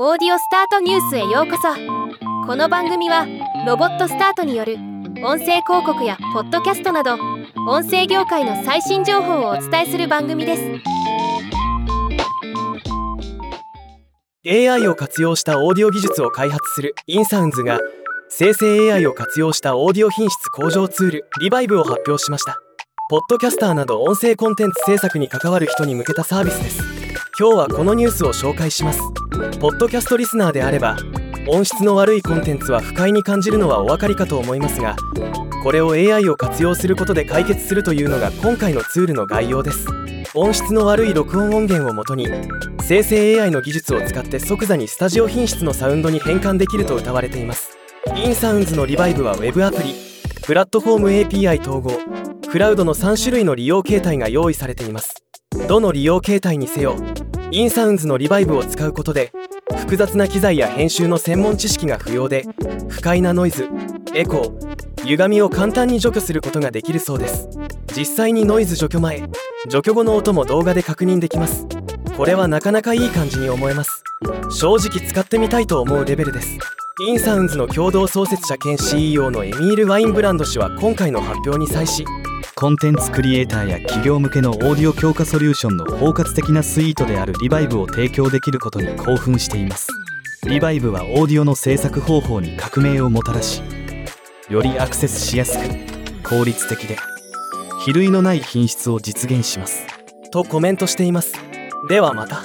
オーディオスタートニュースへようこそ。この番組はロボットスタートによる音声広告やポッドキャストなど音声業界の最新情報をお伝えする番組です。AI を活用したオーディオ技術を開発するインサウンズが生成 AI を活用したオーディオ品質向上ツールリバイブを発表しました。ポッドキャスターなど音声コンテンツ制作に関わる人に向けたサービスです。今日はこのニュースを紹介します。ポッドキャストリスナーであれば音質の悪いコンテンツは不快に感じるのはお分かりかと思いますがこれを AI を活用することで解決するというのが今回のツールの概要です。音質の悪い録音音源をもとに生成 AI の技術を使って即座にスタジオ品質のサウンドに変換できると謳われています。インサウンズのリバイブは Web アプリプラットフォーム API 統合クラウドの3種類の利用形態が用意されています。どの利用形態にせよインサウンズのリバイブを使うことで複雑な機材や編集の専門知識が不要で不快なノイズエコー歪みを簡単に除去することができるそうです。実際にノイズ除去前除去後の音も動画で確認できます。これはなかなかいい感じに思えます。正直使ってみたいと思うレベルです。インサウンズの共同創設者兼 CEO のエミール・ワインブランド氏は今回の発表に際しコンテンツクリエイターや企業向けのオーディオ強化ソリューションの包括的なスイートであるリバイブを提供できることに興奮しています。リバイブはオーディオの制作方法に革命をもたらしよりアクセスしやすく効率的で比類のない品質を実現します。とコメントしています。ではまた。